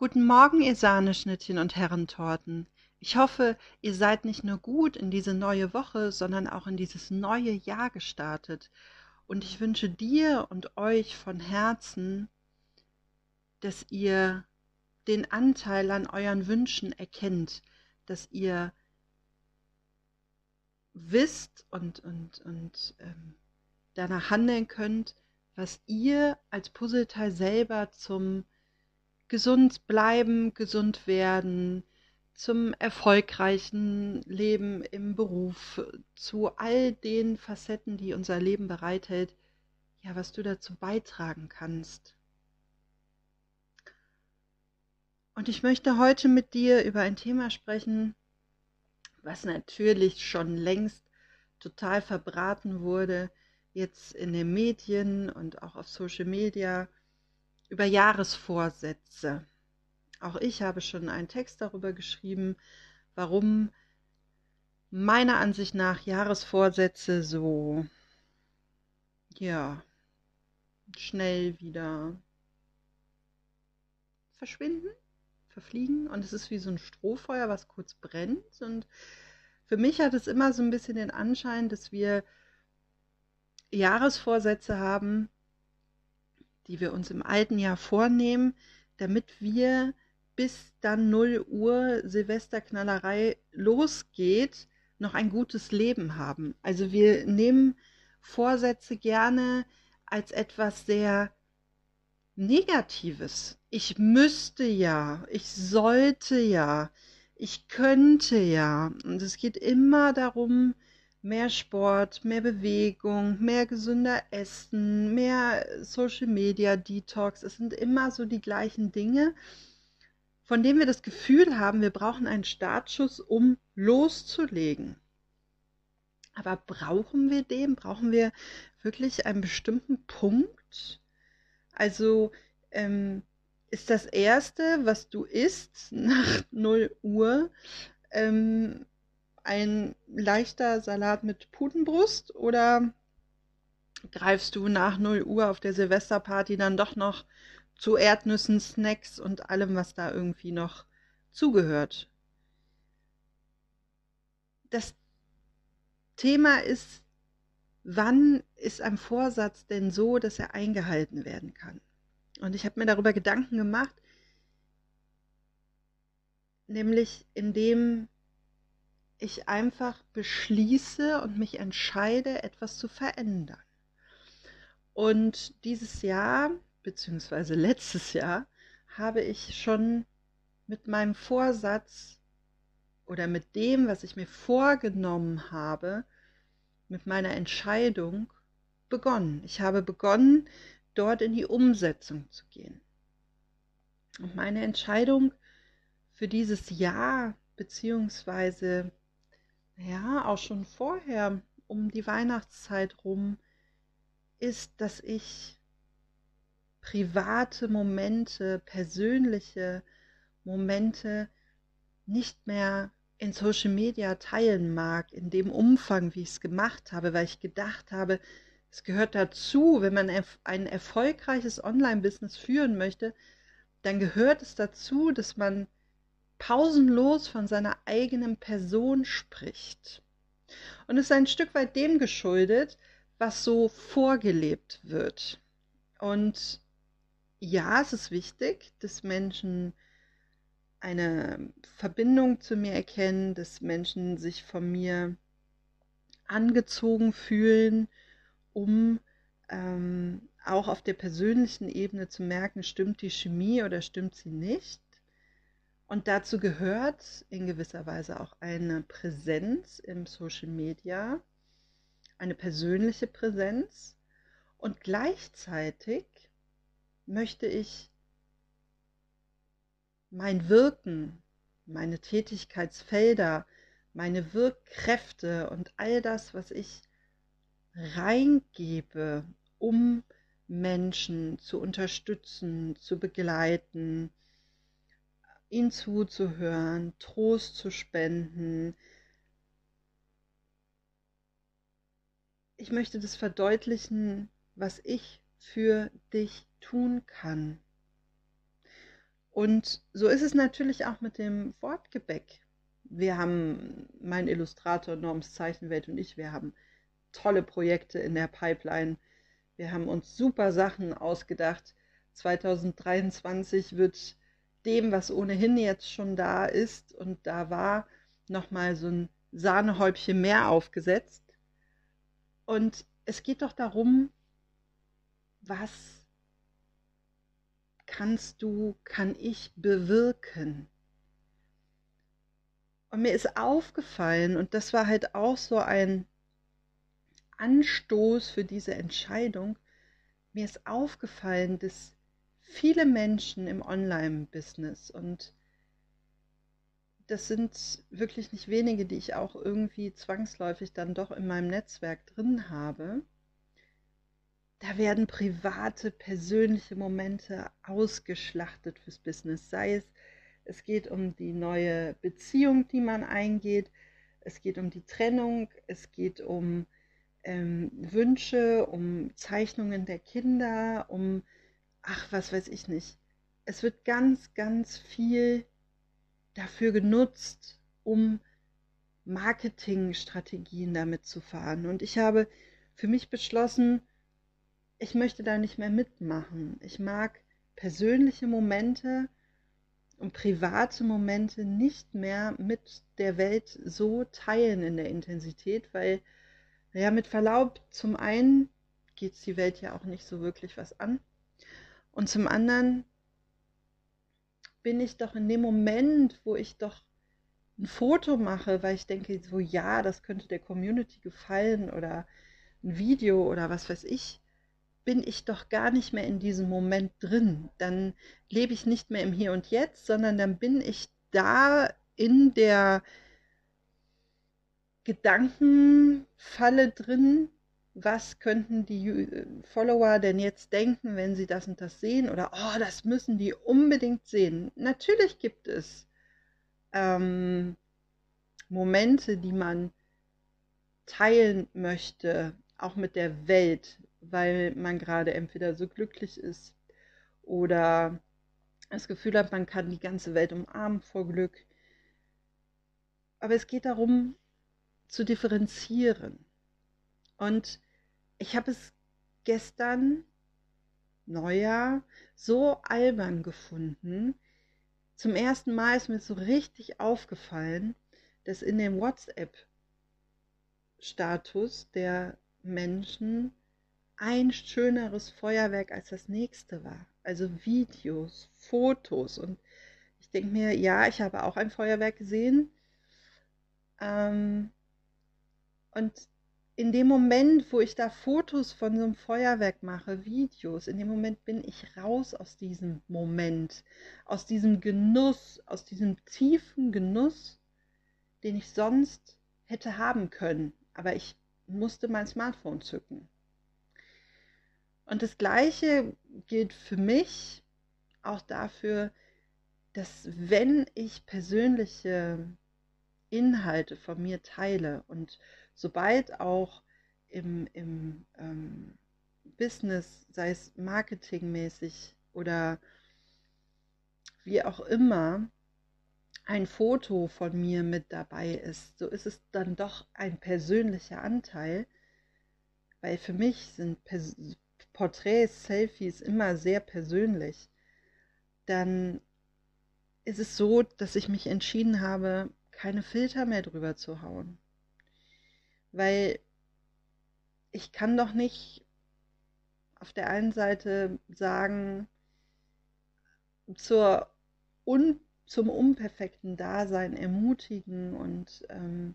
Guten Morgen, ihr Sahneschnittchen und Herrentorten. Ich hoffe, ihr seid nicht nur gut in diese neue Woche, sondern auch in dieses neue Jahr gestartet. Und ich wünsche dir und euch von Herzen, dass ihr den Anteil an euren Wünschen erkennt, dass ihr wisst und, und, und ähm, danach handeln könnt, was ihr als Puzzleteil selber zum gesund bleiben, gesund werden, zum erfolgreichen Leben im Beruf, zu all den Facetten, die unser Leben bereithält, ja, was du dazu beitragen kannst. Und ich möchte heute mit dir über ein Thema sprechen, was natürlich schon längst total verbraten wurde, jetzt in den Medien und auch auf Social Media über Jahresvorsätze. Auch ich habe schon einen Text darüber geschrieben, warum meiner Ansicht nach Jahresvorsätze so, ja, schnell wieder verschwinden, verfliegen und es ist wie so ein Strohfeuer, was kurz brennt und für mich hat es immer so ein bisschen den Anschein, dass wir Jahresvorsätze haben, die wir uns im alten Jahr vornehmen, damit wir bis dann 0 Uhr Silvesterknallerei losgeht, noch ein gutes Leben haben. Also wir nehmen Vorsätze gerne als etwas sehr Negatives. Ich müsste ja, ich sollte ja, ich könnte ja. Und es geht immer darum, mehr Sport, mehr Bewegung, mehr gesünder Essen, mehr Social Media Detox. Es sind immer so die gleichen Dinge, von denen wir das Gefühl haben, wir brauchen einen Startschuss, um loszulegen. Aber brauchen wir den? Brauchen wir wirklich einen bestimmten Punkt? Also ähm, ist das Erste, was du isst nach 0 Uhr, ähm, ein leichter Salat mit Putenbrust oder greifst du nach 0 Uhr auf der Silvesterparty dann doch noch zu Erdnüssen, Snacks und allem, was da irgendwie noch zugehört? Das Thema ist, wann ist ein Vorsatz denn so, dass er eingehalten werden kann? Und ich habe mir darüber Gedanken gemacht, nämlich indem ich einfach beschließe und mich entscheide, etwas zu verändern. Und dieses Jahr, beziehungsweise letztes Jahr, habe ich schon mit meinem Vorsatz oder mit dem, was ich mir vorgenommen habe, mit meiner Entscheidung begonnen. Ich habe begonnen, dort in die Umsetzung zu gehen. Und meine Entscheidung für dieses Jahr, beziehungsweise ja, auch schon vorher, um die Weihnachtszeit rum, ist, dass ich private Momente, persönliche Momente nicht mehr in Social Media teilen mag, in dem Umfang, wie ich es gemacht habe, weil ich gedacht habe, es gehört dazu, wenn man ein erfolgreiches Online-Business führen möchte, dann gehört es dazu, dass man pausenlos von seiner eigenen Person spricht. Und ist ein Stück weit dem geschuldet, was so vorgelebt wird. Und ja, es ist wichtig, dass Menschen eine Verbindung zu mir erkennen, dass Menschen sich von mir angezogen fühlen, um ähm, auch auf der persönlichen Ebene zu merken, stimmt die Chemie oder stimmt sie nicht. Und dazu gehört in gewisser Weise auch eine Präsenz im Social Media, eine persönliche Präsenz. Und gleichzeitig möchte ich mein Wirken, meine Tätigkeitsfelder, meine Wirkkräfte und all das, was ich reingebe, um Menschen zu unterstützen, zu begleiten, ihnen zuzuhören, Trost zu spenden. Ich möchte das verdeutlichen, was ich für dich tun kann. Und so ist es natürlich auch mit dem Wortgebäck. Wir haben, mein Illustrator Norms Zeichenwelt und ich, wir haben tolle Projekte in der Pipeline. Wir haben uns super Sachen ausgedacht. 2023 wird dem, was ohnehin jetzt schon da ist und da war, nochmal so ein Sahnehäubchen mehr aufgesetzt. Und es geht doch darum, was kannst du, kann ich bewirken? Und mir ist aufgefallen, und das war halt auch so ein Anstoß für diese Entscheidung, mir ist aufgefallen, dass viele Menschen im Online-Business und das sind wirklich nicht wenige, die ich auch irgendwie zwangsläufig dann doch in meinem Netzwerk drin habe. Da werden private, persönliche Momente ausgeschlachtet fürs Business. Sei es, es geht um die neue Beziehung, die man eingeht, es geht um die Trennung, es geht um ähm, Wünsche, um Zeichnungen der Kinder, um, ach, was weiß ich nicht. Es wird ganz, ganz viel dafür genutzt, um Marketingstrategien damit zu fahren. Und ich habe für mich beschlossen, ich möchte da nicht mehr mitmachen. Ich mag persönliche Momente und private Momente nicht mehr mit der Welt so teilen in der Intensität, weil, ja, mit Verlaub, zum einen geht es die Welt ja auch nicht so wirklich was an. Und zum anderen bin ich doch in dem Moment, wo ich doch ein Foto mache, weil ich denke, so ja, das könnte der Community gefallen oder ein Video oder was weiß ich, bin ich doch gar nicht mehr in diesem Moment drin. Dann lebe ich nicht mehr im Hier und Jetzt, sondern dann bin ich da in der Gedankenfalle drin, was könnten die äh, Follower denn jetzt denken, wenn sie das und das sehen? Oder, oh, das müssen die unbedingt sehen. Natürlich gibt es ähm, Momente, die man teilen möchte, auch mit der Welt, weil man gerade entweder so glücklich ist oder das Gefühl hat, man kann die ganze Welt umarmen vor Glück. Aber es geht darum, zu differenzieren. Und ich habe es gestern, Neujahr, so albern gefunden. Zum ersten Mal ist mir so richtig aufgefallen, dass in dem WhatsApp-Status der Menschen ein schöneres Feuerwerk als das nächste war. Also Videos, Fotos. Und ich denke mir, ja, ich habe auch ein Feuerwerk gesehen. Ähm, und in dem Moment, wo ich da Fotos von so einem Feuerwerk mache, Videos, in dem Moment bin ich raus aus diesem Moment, aus diesem Genuss, aus diesem tiefen Genuss, den ich sonst hätte haben können. Aber ich musste mein Smartphone zücken. Und das Gleiche gilt für mich auch dafür, dass wenn ich persönliche Inhalte von mir teile und sobald auch im, im ähm, Business, sei es marketingmäßig oder wie auch immer, ein Foto von mir mit dabei ist, so ist es dann doch ein persönlicher Anteil, weil für mich sind Porträts, Selfies immer sehr persönlich. Dann ist es so, dass ich mich entschieden habe, keine Filter mehr drüber zu hauen weil ich kann doch nicht auf der einen Seite sagen, zur un, zum unperfekten Dasein ermutigen und ähm,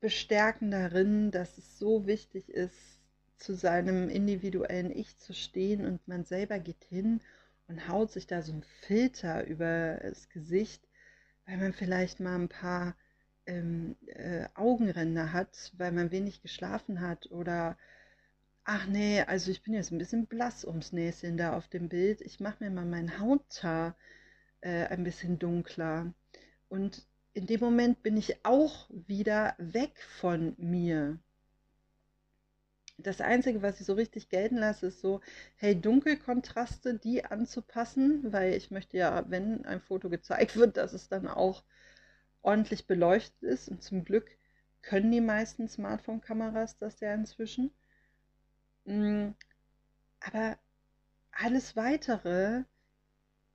bestärken darin, dass es so wichtig ist, zu seinem individuellen Ich zu stehen und man selber geht hin und haut sich da so ein Filter über das Gesicht, weil man vielleicht mal ein paar ähm, äh, Augenränder hat, weil man wenig geschlafen hat oder ach nee, also ich bin jetzt ein bisschen blass ums Näschen da auf dem Bild. Ich mache mir mal mein Hauthaar äh, ein bisschen dunkler. Und in dem Moment bin ich auch wieder weg von mir. Das Einzige, was ich so richtig gelten lasse, ist so hell-dunkel-Kontraste, die anzupassen, weil ich möchte ja, wenn ein Foto gezeigt wird, dass es dann auch ordentlich beleuchtet ist. Und zum Glück können die meisten Smartphone-Kameras das ja inzwischen. Mm, aber alles Weitere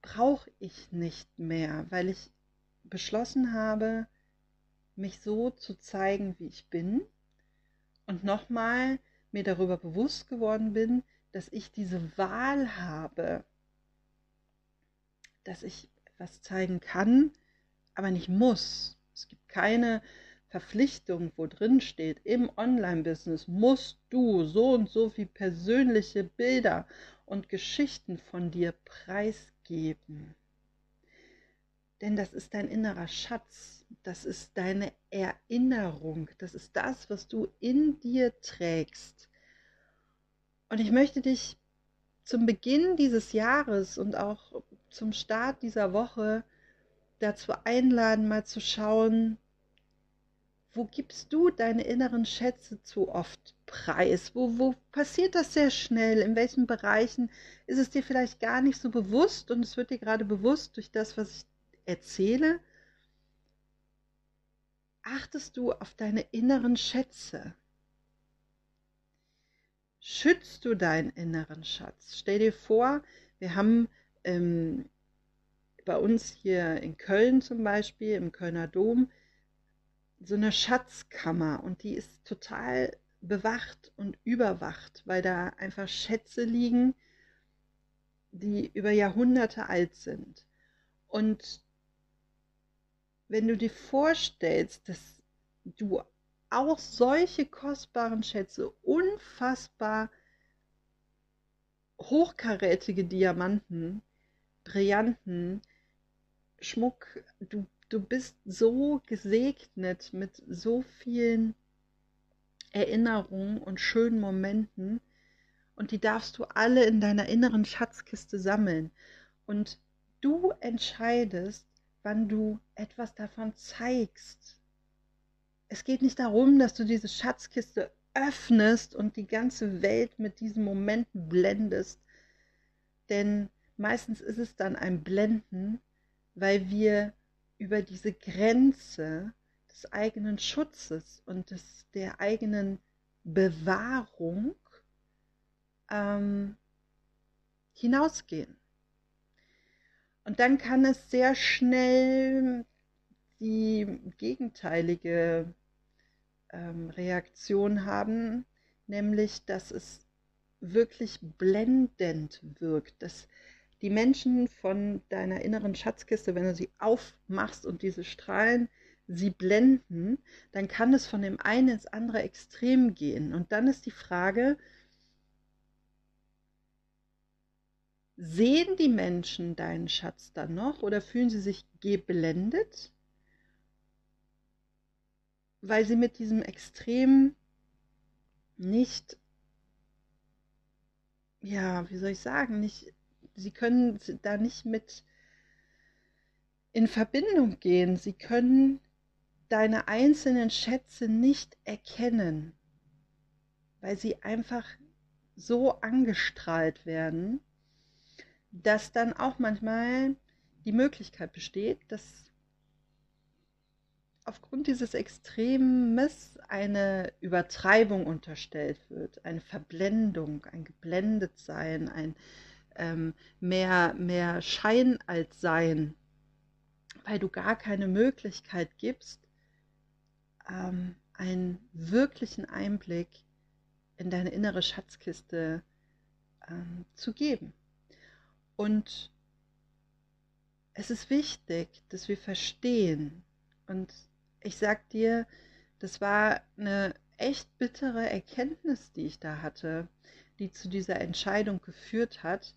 brauche ich nicht mehr, weil ich beschlossen habe, mich so zu zeigen, wie ich bin. Und nochmal mir darüber bewusst geworden bin, dass ich diese Wahl habe, dass ich etwas zeigen kann, aber nicht muss. Es gibt keine Verpflichtung, wo drin steht, im Online-Business musst du so und so viel persönliche Bilder und Geschichten von dir preisgeben. Denn das ist dein innerer Schatz, das ist deine Erinnerung, das ist das, was du in dir trägst. Und ich möchte dich zum Beginn dieses Jahres und auch zum Start dieser Woche dazu einladen, mal zu schauen, wo gibst du deine inneren Schätze zu oft preis? Wo, wo passiert das sehr schnell? In welchen Bereichen ist es dir vielleicht gar nicht so bewusst und es wird dir gerade bewusst durch das, was ich erzähle? Achtest du auf deine inneren Schätze? Schützt du deinen inneren Schatz? Stell dir vor, wir haben ähm, bei uns hier in Köln zum Beispiel, im Kölner Dom, so eine Schatzkammer und die ist total bewacht und überwacht, weil da einfach Schätze liegen, die über Jahrhunderte alt sind. Und wenn du dir vorstellst, dass du auch solche kostbaren Schätze, unfassbar hochkarätige Diamanten, Brillanten, Schmuck, du du bist so gesegnet mit so vielen Erinnerungen und schönen Momenten und die darfst du alle in deiner inneren Schatzkiste sammeln. Und du entscheidest, wann du etwas davon zeigst. Es geht nicht darum, dass du diese Schatzkiste öffnest und die ganze Welt mit diesen Momenten blendest, denn meistens ist es dann ein Blenden, weil wir über diese Grenze des eigenen Schutzes und des, der eigenen Bewahrung ähm, hinausgehen. Und dann kann es sehr schnell die gegenteilige ähm, Reaktion haben, nämlich dass es wirklich blendend wirkt, dass die Menschen von deiner inneren Schatzkiste, wenn du sie aufmachst und diese Strahlen sie blenden, dann kann es von dem einen ins andere Extrem gehen. Und dann ist die Frage, sehen die Menschen deinen Schatz dann noch oder fühlen sie sich geblendet, weil sie mit diesem Extrem nicht, ja, wie soll ich sagen, nicht sie können da nicht mit in Verbindung gehen. Sie können deine einzelnen Schätze nicht erkennen, weil sie einfach so angestrahlt werden, dass dann auch manchmal die Möglichkeit besteht, dass aufgrund dieses Extremes eine Übertreibung unterstellt wird, eine Verblendung, ein Geblendetsein, ein ähm, mehr, mehr Schein als Sein, weil du gar keine Möglichkeit gibst, ähm, einen wirklichen Einblick in deine innere Schatzkiste ähm, zu geben. Und es ist wichtig, dass wir verstehen. Und ich sag dir, das war eine echt bittere Erkenntnis, die ich da hatte, die zu dieser Entscheidung geführt hat,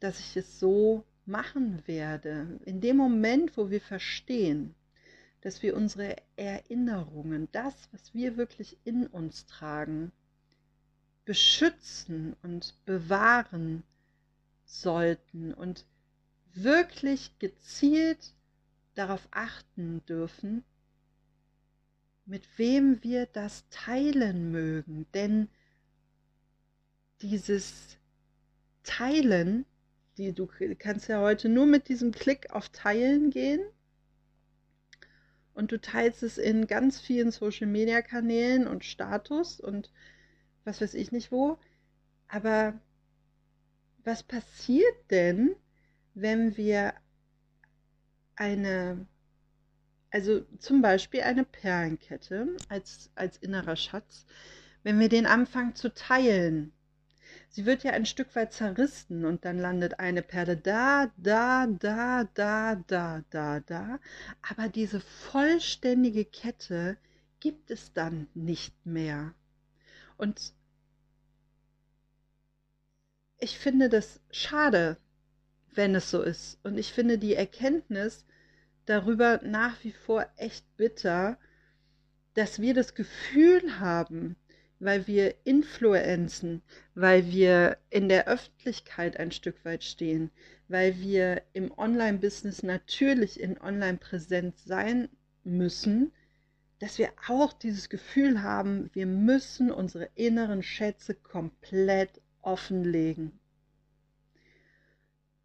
dass ich es so machen werde. In dem Moment, wo wir verstehen, dass wir unsere Erinnerungen, das, was wir wirklich in uns tragen, beschützen und bewahren sollten und wirklich gezielt darauf achten dürfen, mit wem wir das teilen mögen. Denn dieses Teilen, die du kannst ja heute nur mit diesem Klick auf Teilen gehen und du teilst es in ganz vielen Social Media Kanälen und Status und was weiß ich nicht wo. Aber was passiert denn, wenn wir eine, also zum Beispiel eine Perlenkette als, als innerer Schatz, wenn wir den anfangen zu teilen? Sie wird ja ein Stück weit zerrissen und dann landet eine Perle da, da, da, da, da, da, da. Aber diese vollständige Kette gibt es dann nicht mehr. Und ich finde das schade, wenn es so ist. Und ich finde die Erkenntnis darüber nach wie vor echt bitter, dass wir das Gefühl haben, weil wir Influenzen, weil wir in der Öffentlichkeit ein Stück weit stehen, weil wir im Online-Business natürlich in Online-Präsenz sein müssen, dass wir auch dieses Gefühl haben, wir müssen unsere inneren Schätze komplett offenlegen.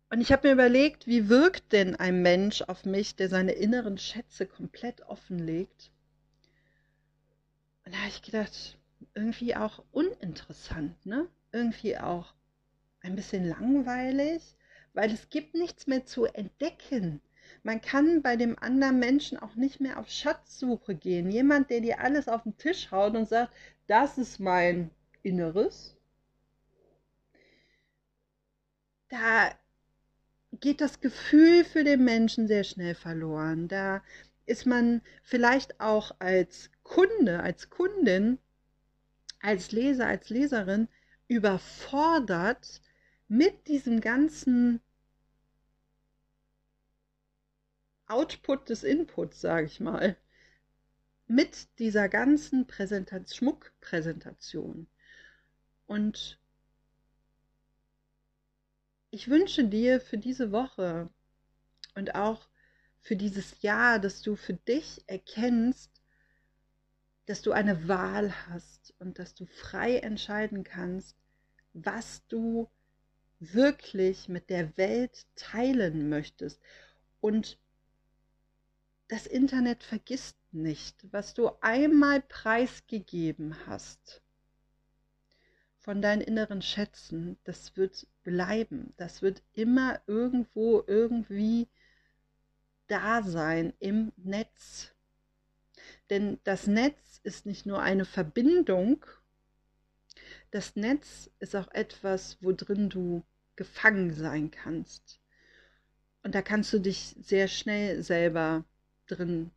Und ich habe mir überlegt, wie wirkt denn ein Mensch auf mich, der seine inneren Schätze komplett offenlegt? Und da habe ich gedacht, irgendwie auch uninteressant, ne? Irgendwie auch ein bisschen langweilig, weil es gibt nichts mehr zu entdecken. Man kann bei dem anderen Menschen auch nicht mehr auf Schatzsuche gehen. Jemand, der dir alles auf den Tisch haut und sagt, das ist mein Inneres. Da geht das Gefühl für den Menschen sehr schnell verloren. Da ist man vielleicht auch als Kunde, als Kundin als Leser, als Leserin überfordert mit diesem ganzen Output des Inputs, sage ich mal, mit dieser ganzen Präsentation, Schmuckpräsentation. Und ich wünsche dir für diese Woche und auch für dieses Jahr, dass du für dich erkennst, dass du eine Wahl hast und dass du frei entscheiden kannst, was du wirklich mit der Welt teilen möchtest. Und das Internet vergisst nicht, was du einmal preisgegeben hast von deinen inneren Schätzen, das wird bleiben. Das wird immer irgendwo irgendwie da sein im Netz. Denn das Netz ist nicht nur eine Verbindung, das Netz ist auch etwas, wo drin du gefangen sein kannst. Und da kannst du dich sehr schnell selber drin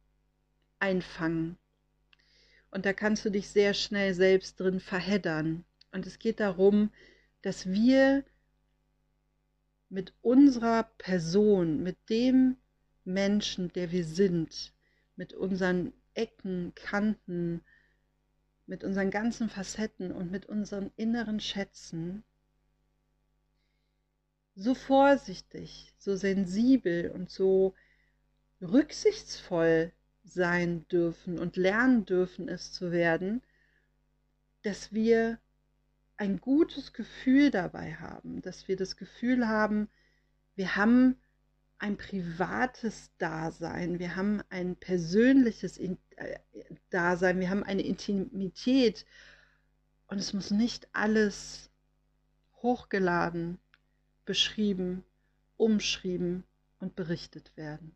einfangen. Und da kannst du dich sehr schnell selbst drin verheddern. Und es geht darum, dass wir mit unserer Person, mit dem Menschen, der wir sind, mit unseren Ecken, Kanten, mit unseren ganzen Facetten und mit unseren inneren Schätzen so vorsichtig, so sensibel und so rücksichtsvoll sein dürfen und lernen dürfen, es zu werden, dass wir ein gutes Gefühl dabei haben, dass wir das Gefühl haben, wir haben ein privates Dasein, wir haben ein persönliches äh, Dasein, wir haben eine Intimität und es muss nicht alles hochgeladen, beschrieben, umschrieben und berichtet werden.